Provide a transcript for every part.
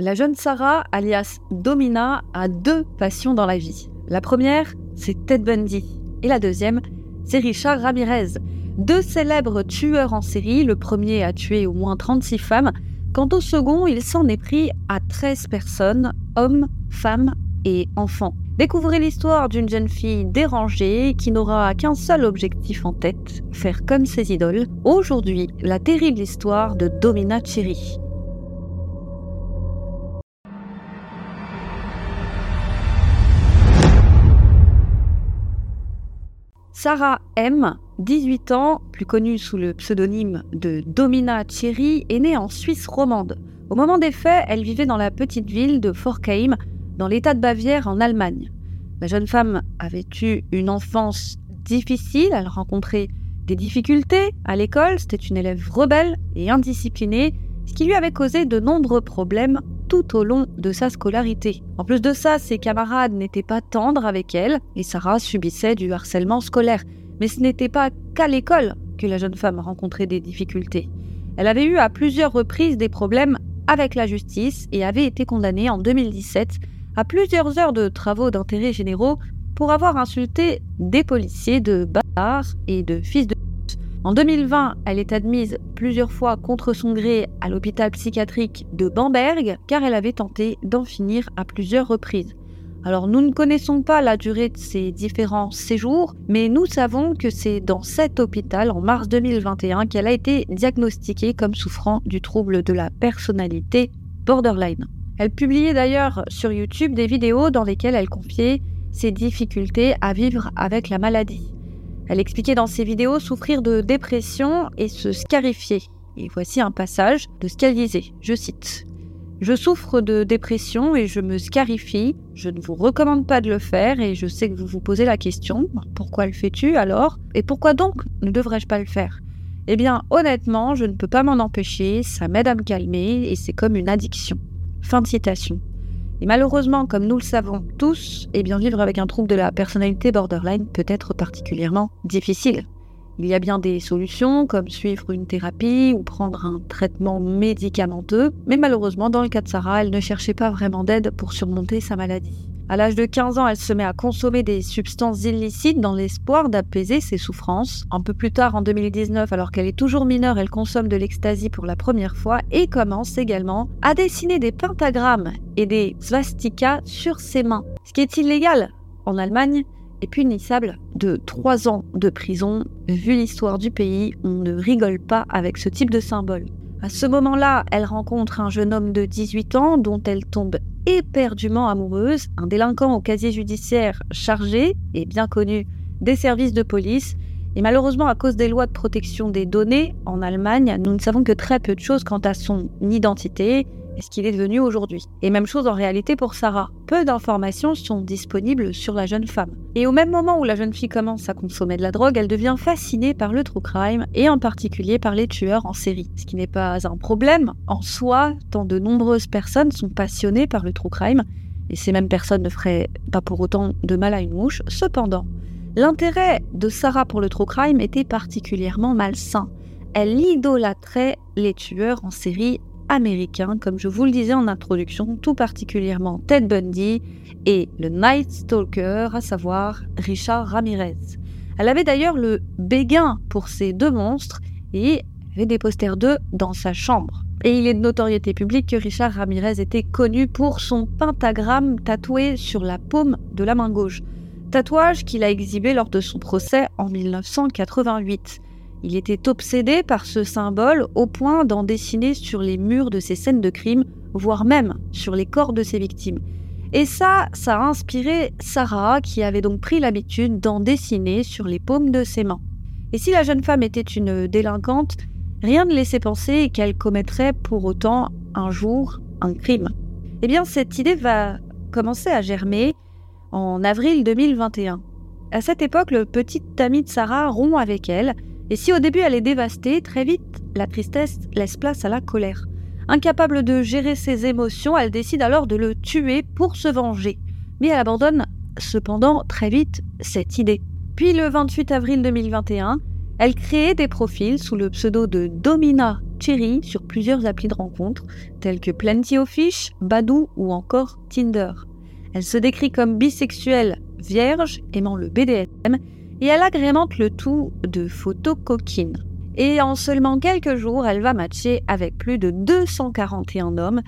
La jeune Sarah, alias Domina, a deux passions dans la vie. La première, c'est Ted Bundy. Et la deuxième, c'est Richard Ramirez. Deux célèbres tueurs en série, le premier a tué au moins 36 femmes, quant au second, il s'en est pris à 13 personnes, hommes, femmes et enfants. Découvrez l'histoire d'une jeune fille dérangée qui n'aura qu'un seul objectif en tête, faire comme ses idoles. Aujourd'hui, la terrible histoire de Domina Cherry. Sarah M, 18 ans, plus connue sous le pseudonyme de Domina Thierry, est née en Suisse romande. Au moment des faits, elle vivait dans la petite ville de Forchheim, dans l'état de Bavière en Allemagne. La jeune femme avait eu une enfance difficile, elle rencontrait des difficultés à l'école, c'était une élève rebelle et indisciplinée, ce qui lui avait causé de nombreux problèmes tout au long de sa scolarité. En plus de ça, ses camarades n'étaient pas tendres avec elle et Sarah subissait du harcèlement scolaire. Mais ce n'était pas qu'à l'école que la jeune femme rencontrait des difficultés. Elle avait eu à plusieurs reprises des problèmes avec la justice et avait été condamnée en 2017 à plusieurs heures de travaux d'intérêt généraux pour avoir insulté des policiers de bâtards et de fils de en 2020, elle est admise plusieurs fois contre son gré à l'hôpital psychiatrique de Bamberg car elle avait tenté d'en finir à plusieurs reprises. Alors nous ne connaissons pas la durée de ces différents séjours, mais nous savons que c'est dans cet hôpital en mars 2021 qu'elle a été diagnostiquée comme souffrant du trouble de la personnalité borderline. Elle publiait d'ailleurs sur YouTube des vidéos dans lesquelles elle confiait ses difficultés à vivre avec la maladie. Elle expliquait dans ses vidéos souffrir de dépression et se scarifier. Et voici un passage de ce qu'elle disait. Je cite. Je souffre de dépression et je me scarifie. Je ne vous recommande pas de le faire et je sais que vous vous posez la question. Pourquoi le fais-tu alors Et pourquoi donc ne devrais-je pas le faire? Eh bien, honnêtement, je ne peux pas m'en empêcher. Ça m'aide à me calmer et c'est comme une addiction. Fin de citation. Et malheureusement, comme nous le savons tous, eh bien vivre avec un trouble de la personnalité borderline peut être particulièrement difficile. Il y a bien des solutions comme suivre une thérapie ou prendre un traitement médicamenteux, mais malheureusement dans le cas de Sarah, elle ne cherchait pas vraiment d'aide pour surmonter sa maladie. À l'âge de 15 ans, elle se met à consommer des substances illicites dans l'espoir d'apaiser ses souffrances. Un peu plus tard, en 2019, alors qu'elle est toujours mineure, elle consomme de l'ecstasy pour la première fois et commence également à dessiner des pentagrammes et des swastikas sur ses mains. Ce qui est illégal en Allemagne est punissable de 3 ans de prison. Vu l'histoire du pays, on ne rigole pas avec ce type de symbole. À ce moment-là, elle rencontre un jeune homme de 18 ans dont elle tombe éperdument amoureuse, un délinquant au casier judiciaire chargé et bien connu des services de police. Et malheureusement, à cause des lois de protection des données en Allemagne, nous ne savons que très peu de choses quant à son identité ce qu'il est devenu aujourd'hui. Et même chose en réalité pour Sarah. Peu d'informations sont disponibles sur la jeune femme. Et au même moment où la jeune fille commence à consommer de la drogue, elle devient fascinée par le true crime et en particulier par les tueurs en série. Ce qui n'est pas un problème en soi, tant de nombreuses personnes sont passionnées par le true crime et ces mêmes personnes ne feraient pas pour autant de mal à une mouche. Cependant, l'intérêt de Sarah pour le true crime était particulièrement malsain. Elle idolâtrait les tueurs en série américain, comme je vous le disais en introduction, tout particulièrement Ted Bundy et le Night Stalker, à savoir Richard Ramirez. Elle avait d'ailleurs le béguin pour ces deux monstres et avait des posters d'eux dans sa chambre. Et il est de notoriété publique que Richard Ramirez était connu pour son pentagramme tatoué sur la paume de la main gauche. Tatouage qu'il a exhibé lors de son procès en 1988. Il était obsédé par ce symbole au point d'en dessiner sur les murs de ses scènes de crime, voire même sur les corps de ses victimes. Et ça, ça a inspiré Sarah, qui avait donc pris l'habitude d'en dessiner sur les paumes de ses mains. Et si la jeune femme était une délinquante, rien ne laissait penser qu'elle commettrait pour autant un jour un crime. Eh bien, cette idée va commencer à germer en avril 2021. À cette époque, le petit ami de Sarah rompt avec elle et si au début elle est dévastée, très vite, la tristesse laisse place à la colère. Incapable de gérer ses émotions, elle décide alors de le tuer pour se venger. Mais elle abandonne cependant très vite cette idée. Puis le 28 avril 2021, elle crée des profils sous le pseudo de Domina Cherry sur plusieurs applis de rencontres, tels que Plenty of Fish, Badoo ou encore Tinder. Elle se décrit comme bisexuelle, vierge, aimant le BDSM, et elle agrémente le tout de photos coquines. Et en seulement quelques jours, elle va matcher avec plus de 241 hommes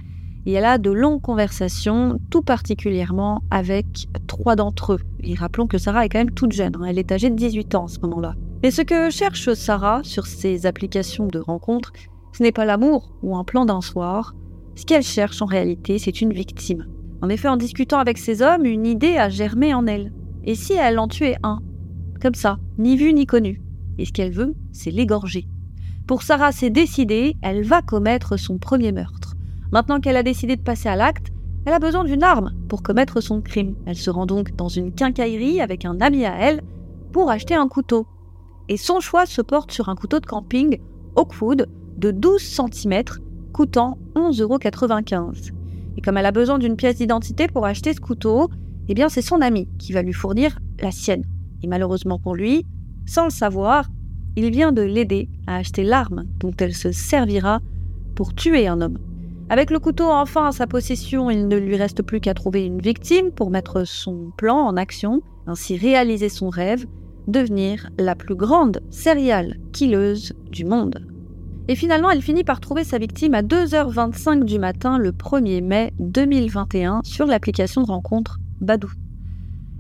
et elle a de longues conversations, tout particulièrement avec trois d'entre eux. Et rappelons que Sarah est quand même toute jeune, hein. elle est âgée de 18 ans à ce moment-là. Et ce que cherche Sarah sur ces applications de rencontres, ce n'est pas l'amour ou un plan d'un soir. Ce qu'elle cherche en réalité, c'est une victime. En effet, en discutant avec ces hommes, une idée a germé en elle. Et si elle en tuait un? Ça, ni vu ni connu. Et ce qu'elle veut, c'est l'égorger. Pour Sarah, c'est décidé, elle va commettre son premier meurtre. Maintenant qu'elle a décidé de passer à l'acte, elle a besoin d'une arme pour commettre son crime. Elle se rend donc dans une quincaillerie avec un ami à elle pour acheter un couteau. Et son choix se porte sur un couteau de camping Oakwood de 12 cm coûtant 11,95€. Et comme elle a besoin d'une pièce d'identité pour acheter ce couteau, eh bien c'est son ami qui va lui fournir la sienne. Et malheureusement pour lui, sans le savoir, il vient de l'aider à acheter l'arme dont elle se servira pour tuer un homme. Avec le couteau enfin à sa possession, il ne lui reste plus qu'à trouver une victime pour mettre son plan en action, ainsi réaliser son rêve, devenir la plus grande serial killeuse du monde. Et finalement, elle finit par trouver sa victime à 2h25 du matin le 1er mai 2021 sur l'application de rencontre Badou.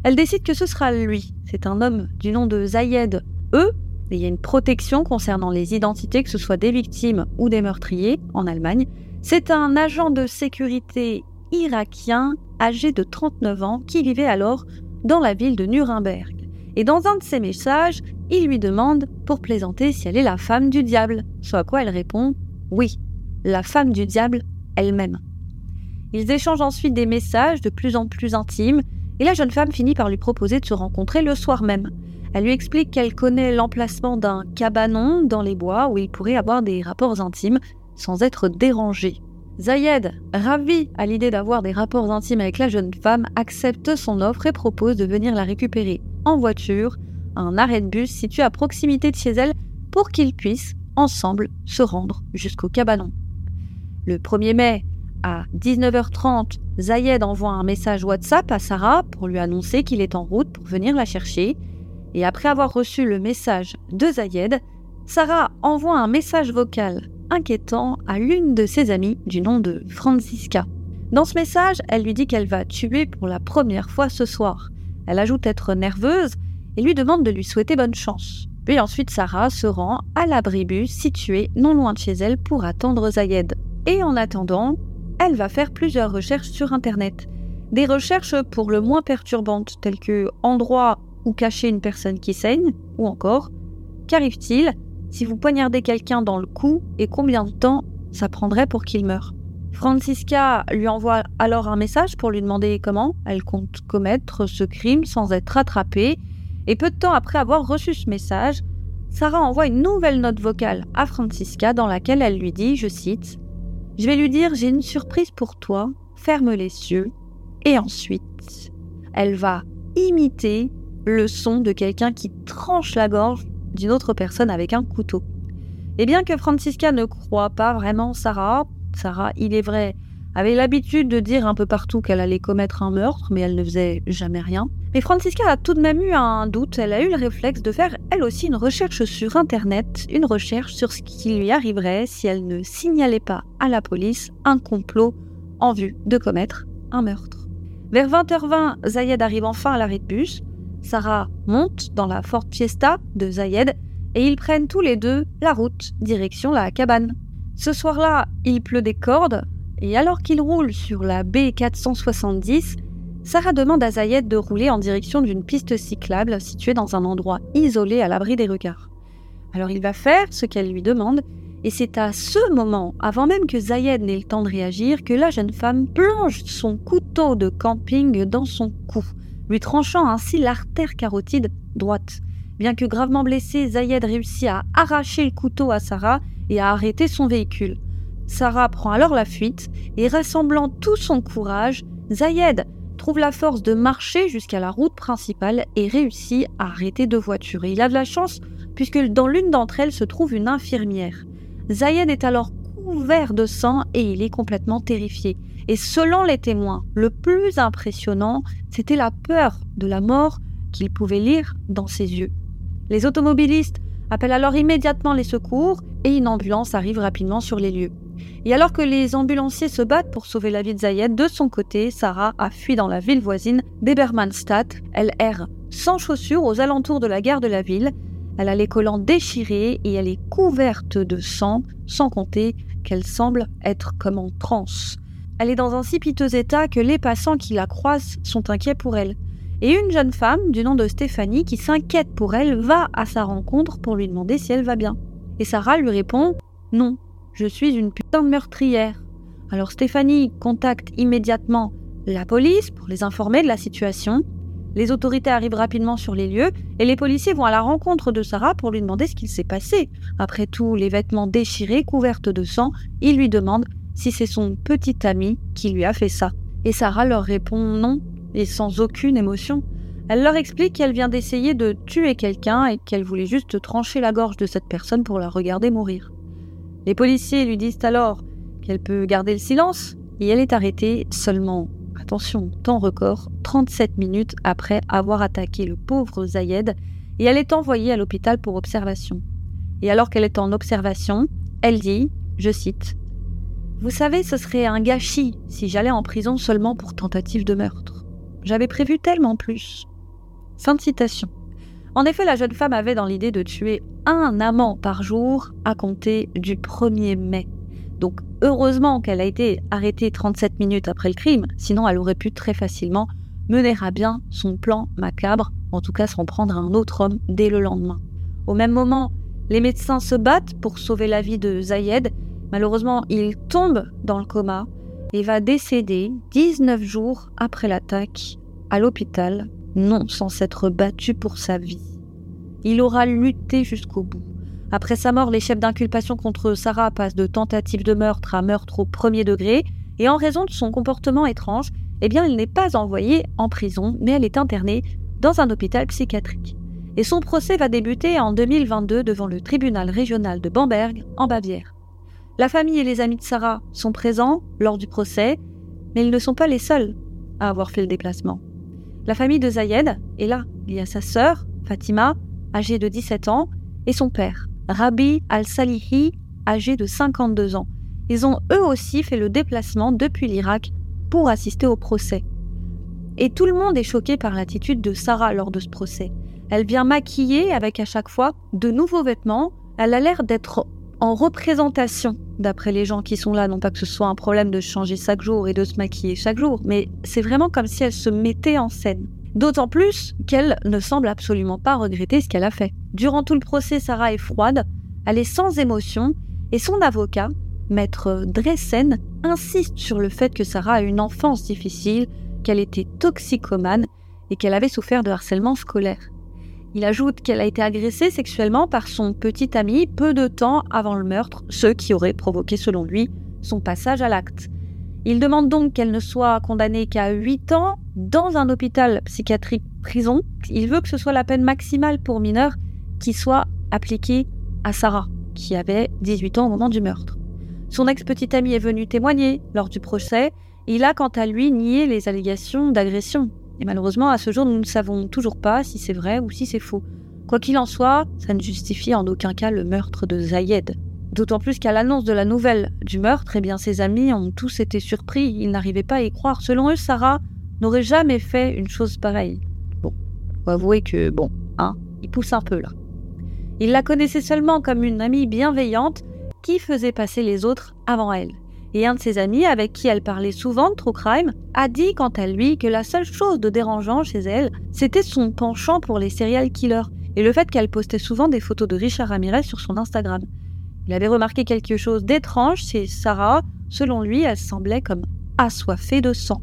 Elle décide que ce sera lui. C'est un homme du nom de Zayed E. Il y a une protection concernant les identités, que ce soit des victimes ou des meurtriers en Allemagne. C'est un agent de sécurité irakien âgé de 39 ans qui vivait alors dans la ville de Nuremberg. Et dans un de ses messages, il lui demande pour plaisanter si elle est la femme du diable, soit à quoi elle répond oui, la femme du diable elle-même. Ils échangent ensuite des messages de plus en plus intimes et la jeune femme finit par lui proposer de se rencontrer le soir même. Elle lui explique qu'elle connaît l'emplacement d'un cabanon dans les bois où il pourrait avoir des rapports intimes sans être dérangé. Zayed, ravi à l'idée d'avoir des rapports intimes avec la jeune femme, accepte son offre et propose de venir la récupérer en voiture à un arrêt de bus situé à proximité de chez elle pour qu'ils puissent ensemble se rendre jusqu'au cabanon. Le 1er mai, à 19h30, Zayed envoie un message WhatsApp à Sarah pour lui annoncer qu'il est en route pour venir la chercher. Et après avoir reçu le message de Zayed, Sarah envoie un message vocal inquiétant à l'une de ses amies du nom de Francisca. Dans ce message, elle lui dit qu'elle va tuer pour la première fois ce soir. Elle ajoute être nerveuse et lui demande de lui souhaiter bonne chance. Puis ensuite, Sarah se rend à l'abribus situé non loin de chez elle pour attendre Zayed. Et en attendant, elle va faire plusieurs recherches sur Internet. Des recherches pour le moins perturbantes, telles que endroit où cacher une personne qui saigne, ou encore qu'arrive-t-il si vous poignardez quelqu'un dans le cou et combien de temps ça prendrait pour qu'il meure? Francisca lui envoie alors un message pour lui demander comment elle compte commettre ce crime sans être attrapée, et peu de temps après avoir reçu ce message, Sarah envoie une nouvelle note vocale à Francisca dans laquelle elle lui dit, je cite, Je vais lui dire j'ai une surprise pour toi, ferme les yeux, et ensuite, elle va imiter le son de quelqu'un qui tranche la gorge d'une autre personne avec un couteau. Et bien que Francisca ne croit pas vraiment Sarah, Sarah, il est vrai, avait l'habitude de dire un peu partout qu'elle allait commettre un meurtre, mais elle ne faisait jamais rien. Mais Francisca a tout de même eu un doute, elle a eu le réflexe de faire elle aussi une recherche sur Internet, une recherche sur ce qui lui arriverait si elle ne signalait pas à la police un complot en vue de commettre un meurtre. Vers 20h20, Zayed arrive enfin à l'arrêt de bus. Sarah monte dans la Ford Fiesta de Zayed et ils prennent tous les deux la route direction la cabane. Ce soir-là, il pleut des cordes et alors qu'ils roulent sur la B470, Sarah demande à Zayed de rouler en direction d'une piste cyclable située dans un endroit isolé à l'abri des regards. Alors il va faire ce qu'elle lui demande et c'est à ce moment, avant même que Zayed n'ait le temps de réagir, que la jeune femme plonge son couteau de camping dans son cou lui tranchant ainsi l'artère carotide droite. Bien que gravement blessé, Zayed réussit à arracher le couteau à Sarah et à arrêter son véhicule. Sarah prend alors la fuite et rassemblant tout son courage, Zayed trouve la force de marcher jusqu'à la route principale et réussit à arrêter deux voitures. Il a de la chance puisque dans l'une d'entre elles se trouve une infirmière. Zayed est alors couvert de sang et il est complètement terrifié. Et selon les témoins, le plus impressionnant, c'était la peur de la mort qu'il pouvait lire dans ses yeux. Les automobilistes appellent alors immédiatement les secours et une ambulance arrive rapidement sur les lieux. Et alors que les ambulanciers se battent pour sauver la vie de Zayed, de son côté, Sarah a fui dans la ville voisine d'Ebermannstadt. Elle erre sans chaussures aux alentours de la gare de la ville. Elle a les collants déchirés et elle est couverte de sang, sans compter qu'elle semble être comme en transe. Elle est dans un si piteux état que les passants qui la croisent sont inquiets pour elle. Et une jeune femme du nom de Stéphanie qui s'inquiète pour elle va à sa rencontre pour lui demander si elle va bien. Et Sarah lui répond Non, je suis une putain de meurtrière. Alors Stéphanie contacte immédiatement la police pour les informer de la situation. Les autorités arrivent rapidement sur les lieux et les policiers vont à la rencontre de Sarah pour lui demander ce qu'il s'est passé. Après tout, les vêtements déchirés, couvertes de sang, ils lui demandent si c'est son petit ami qui lui a fait ça. Et Sarah leur répond non, et sans aucune émotion. Elle leur explique qu'elle vient d'essayer de tuer quelqu'un et qu'elle voulait juste trancher la gorge de cette personne pour la regarder mourir. Les policiers lui disent alors qu'elle peut garder le silence et elle est arrêtée seulement, attention, temps record, 37 minutes après avoir attaqué le pauvre Zayed et elle est envoyée à l'hôpital pour observation. Et alors qu'elle est en observation, elle dit, je cite, vous savez, ce serait un gâchis si j'allais en prison seulement pour tentative de meurtre. J'avais prévu tellement plus. Fin de citation. En effet, la jeune femme avait dans l'idée de tuer un amant par jour à compter du 1er mai. Donc heureusement qu'elle a été arrêtée 37 minutes après le crime, sinon elle aurait pu très facilement mener à bien son plan macabre, en tout cas s'en prendre à un autre homme dès le lendemain. Au même moment, les médecins se battent pour sauver la vie de Zayed Malheureusement, il tombe dans le coma et va décéder 19 jours après l'attaque à l'hôpital, non sans s'être battu pour sa vie. Il aura lutté jusqu'au bout. Après sa mort, les chefs d'inculpation contre Sarah passent de tentative de meurtre à meurtre au premier degré, et en raison de son comportement étrange, eh bien, elle n'est pas envoyée en prison, mais elle est internée dans un hôpital psychiatrique. Et son procès va débuter en 2022 devant le tribunal régional de Bamberg, en Bavière. La famille et les amis de Sarah sont présents lors du procès, mais ils ne sont pas les seuls à avoir fait le déplacement. La famille de Zayed est là. Il y a sa sœur, Fatima, âgée de 17 ans, et son père, Rabbi al-Salihi, âgé de 52 ans. Ils ont eux aussi fait le déplacement depuis l'Irak pour assister au procès. Et tout le monde est choqué par l'attitude de Sarah lors de ce procès. Elle vient maquiller avec à chaque fois de nouveaux vêtements. Elle a l'air d'être en représentation, d'après les gens qui sont là. Non pas que ce soit un problème de changer chaque jour et de se maquiller chaque jour, mais c'est vraiment comme si elle se mettait en scène. D'autant plus qu'elle ne semble absolument pas regretter ce qu'elle a fait. Durant tout le procès, Sarah est froide, elle est sans émotion, et son avocat, maître Dressen, insiste sur le fait que Sarah a une enfance difficile, qu'elle était toxicomane et qu'elle avait souffert de harcèlement scolaire. Il ajoute qu'elle a été agressée sexuellement par son petit ami peu de temps avant le meurtre, ce qui aurait provoqué selon lui son passage à l'acte. Il demande donc qu'elle ne soit condamnée qu'à 8 ans dans un hôpital psychiatrique prison. Il veut que ce soit la peine maximale pour mineur qui soit appliquée à Sarah, qui avait 18 ans au moment du meurtre. Son ex-petit ami est venu témoigner lors du procès. Il a quant à lui nié les allégations d'agression et malheureusement, à ce jour, nous ne savons toujours pas si c'est vrai ou si c'est faux. Quoi qu'il en soit, ça ne justifie en aucun cas le meurtre de Zayed. D'autant plus qu'à l'annonce de la nouvelle du meurtre, eh bien ses amis ont tous été surpris, ils n'arrivaient pas à y croire. Selon eux, Sarah n'aurait jamais fait une chose pareille. Bon, faut avouer que, bon, hein, il pousse un peu là. Il la connaissait seulement comme une amie bienveillante qui faisait passer les autres avant elle et un de ses amis, avec qui elle parlait souvent de True Crime, a dit quant à lui que la seule chose de dérangeant chez elle, c'était son penchant pour les serial killers et le fait qu'elle postait souvent des photos de Richard Ramirez sur son Instagram. Il avait remarqué quelque chose d'étrange chez Sarah, selon lui, elle semblait comme assoiffée de sang.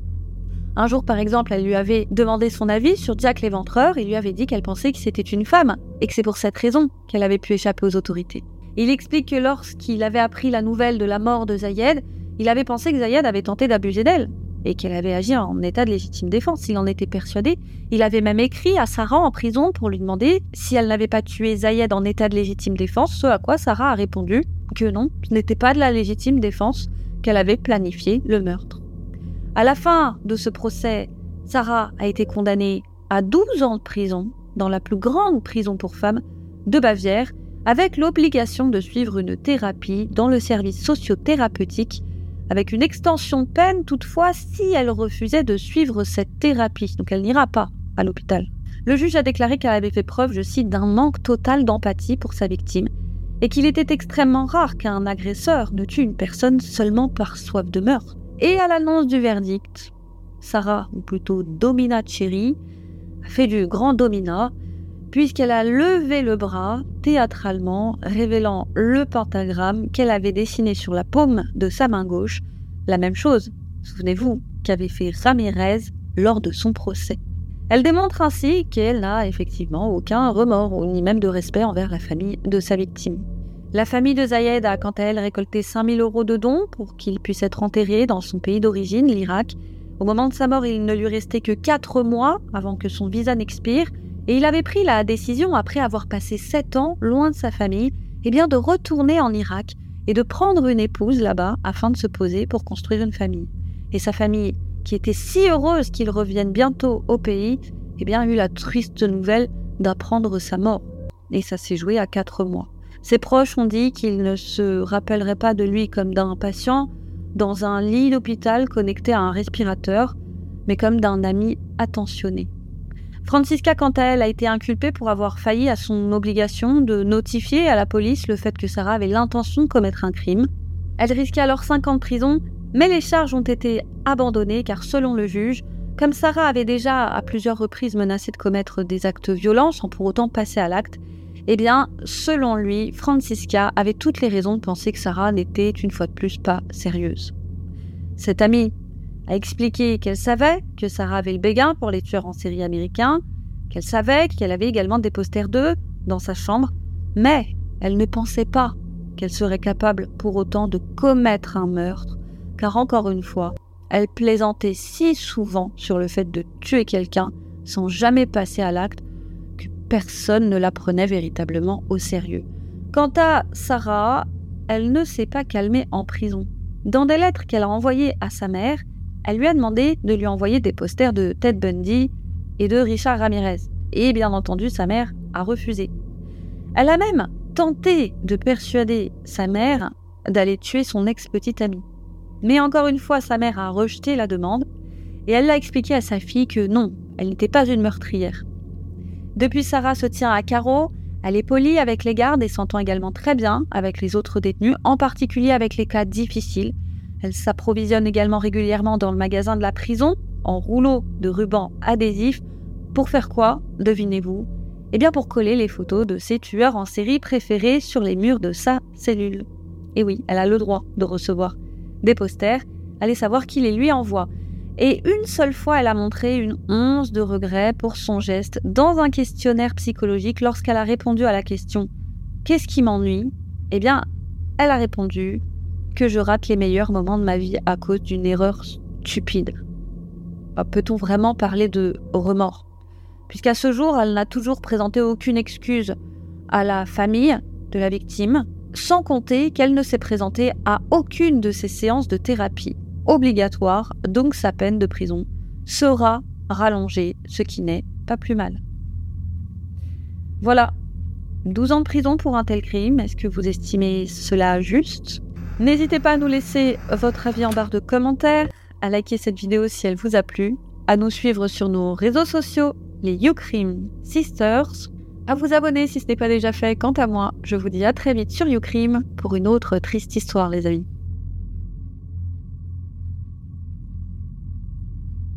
Un jour, par exemple, elle lui avait demandé son avis sur Jack l'éventreur et lui avait dit qu'elle pensait que c'était une femme et que c'est pour cette raison qu'elle avait pu échapper aux autorités. Il explique que lorsqu'il avait appris la nouvelle de la mort de Zayed, il avait pensé que Zayed avait tenté d'abuser d'elle. Et qu'elle avait agi en état de légitime défense. Il en était persuadé. Il avait même écrit à Sarah en prison pour lui demander si elle n'avait pas tué Zayed en état de légitime défense, ce à quoi Sarah a répondu que non, ce n'était pas de la légitime défense, qu'elle avait planifié le meurtre. À la fin de ce procès, Sarah a été condamnée à 12 ans de prison dans la plus grande prison pour femmes de Bavière, avec l'obligation de suivre une thérapie dans le service sociothérapeutique avec une extension de peine toutefois si elle refusait de suivre cette thérapie. Donc elle n'ira pas à l'hôpital. Le juge a déclaré qu'elle avait fait preuve, je cite, d'un manque total d'empathie pour sa victime et qu'il était extrêmement rare qu'un agresseur ne tue une personne seulement par soif de meurtre. Et à l'annonce du verdict, Sarah, ou plutôt Domina Cherry, a fait du grand domina puisqu'elle a levé le bras théâtralement, révélant le pentagramme qu'elle avait dessiné sur la paume de sa main gauche, la même chose, souvenez-vous, qu'avait fait Ramirez lors de son procès. Elle démontre ainsi qu'elle n'a effectivement aucun remords ni même de respect envers la famille de sa victime. La famille de Zayed a quant à elle récolté 5000 euros de dons pour qu'il puisse être enterré dans son pays d'origine, l'Irak. Au moment de sa mort, il ne lui restait que 4 mois avant que son visa n'expire, et il avait pris la décision, après avoir passé sept ans loin de sa famille, eh bien de retourner en Irak et de prendre une épouse là-bas afin de se poser pour construire une famille. Et sa famille, qui était si heureuse qu'il revienne bientôt au pays, eh bien eut la triste nouvelle d'apprendre sa mort. Et ça s'est joué à quatre mois. Ses proches ont dit qu'ils ne se rappelleraient pas de lui comme d'un patient dans un lit d'hôpital connecté à un respirateur, mais comme d'un ami attentionné. Francisca, quant à elle, a été inculpée pour avoir failli à son obligation de notifier à la police le fait que Sarah avait l'intention de commettre un crime. Elle risquait alors 5 ans de prison, mais les charges ont été abandonnées car selon le juge, comme Sarah avait déjà à plusieurs reprises menacé de commettre des actes violents sans pour autant passer à l'acte, eh bien, selon lui, Francisca avait toutes les raisons de penser que Sarah n'était une fois de plus pas sérieuse. Cette amie a expliqué qu'elle savait que Sarah avait le béguin pour les tueurs en série américains, qu'elle savait qu'elle avait également des posters d'eux dans sa chambre, mais elle ne pensait pas qu'elle serait capable pour autant de commettre un meurtre, car encore une fois, elle plaisantait si souvent sur le fait de tuer quelqu'un sans jamais passer à l'acte que personne ne la prenait véritablement au sérieux. Quant à Sarah, elle ne s'est pas calmée en prison. Dans des lettres qu'elle a envoyées à sa mère, elle lui a demandé de lui envoyer des posters de Ted Bundy et de Richard Ramirez. Et bien entendu, sa mère a refusé. Elle a même tenté de persuader sa mère d'aller tuer son ex-petite amie. Mais encore une fois, sa mère a rejeté la demande et elle l'a expliqué à sa fille que non, elle n'était pas une meurtrière. Depuis, Sarah se tient à carreau, elle est polie avec les gardes et s'entend également très bien avec les autres détenus, en particulier avec les cas difficiles elle s'approvisionne également régulièrement dans le magasin de la prison en rouleaux de ruban adhésif. Pour faire quoi Devinez-vous? Eh bien pour coller les photos de ses tueurs en série préférés sur les murs de sa cellule. Et oui, elle a le droit de recevoir des posters. Allez savoir qui les lui envoie. Et une seule fois, elle a montré une once de regret pour son geste dans un questionnaire psychologique lorsqu'elle a répondu à la question Qu'est-ce qui m'ennuie? Eh bien, elle a répondu que je rate les meilleurs moments de ma vie à cause d'une erreur stupide. Ah, peut-on vraiment parler de remords? Puisqu'à ce jour, elle n'a toujours présenté aucune excuse à la famille de la victime, sans compter qu'elle ne s'est présentée à aucune de ses séances de thérapie obligatoire, donc sa peine de prison sera rallongée, ce qui n'est pas plus mal. Voilà, 12 ans de prison pour un tel crime, est-ce que vous estimez cela juste? N'hésitez pas à nous laisser votre avis en barre de commentaires, à liker cette vidéo si elle vous a plu, à nous suivre sur nos réseaux sociaux, les Ucrim Sisters, à vous abonner si ce n'est pas déjà fait. Quant à moi, je vous dis à très vite sur Ucrim pour une autre triste histoire, les amis.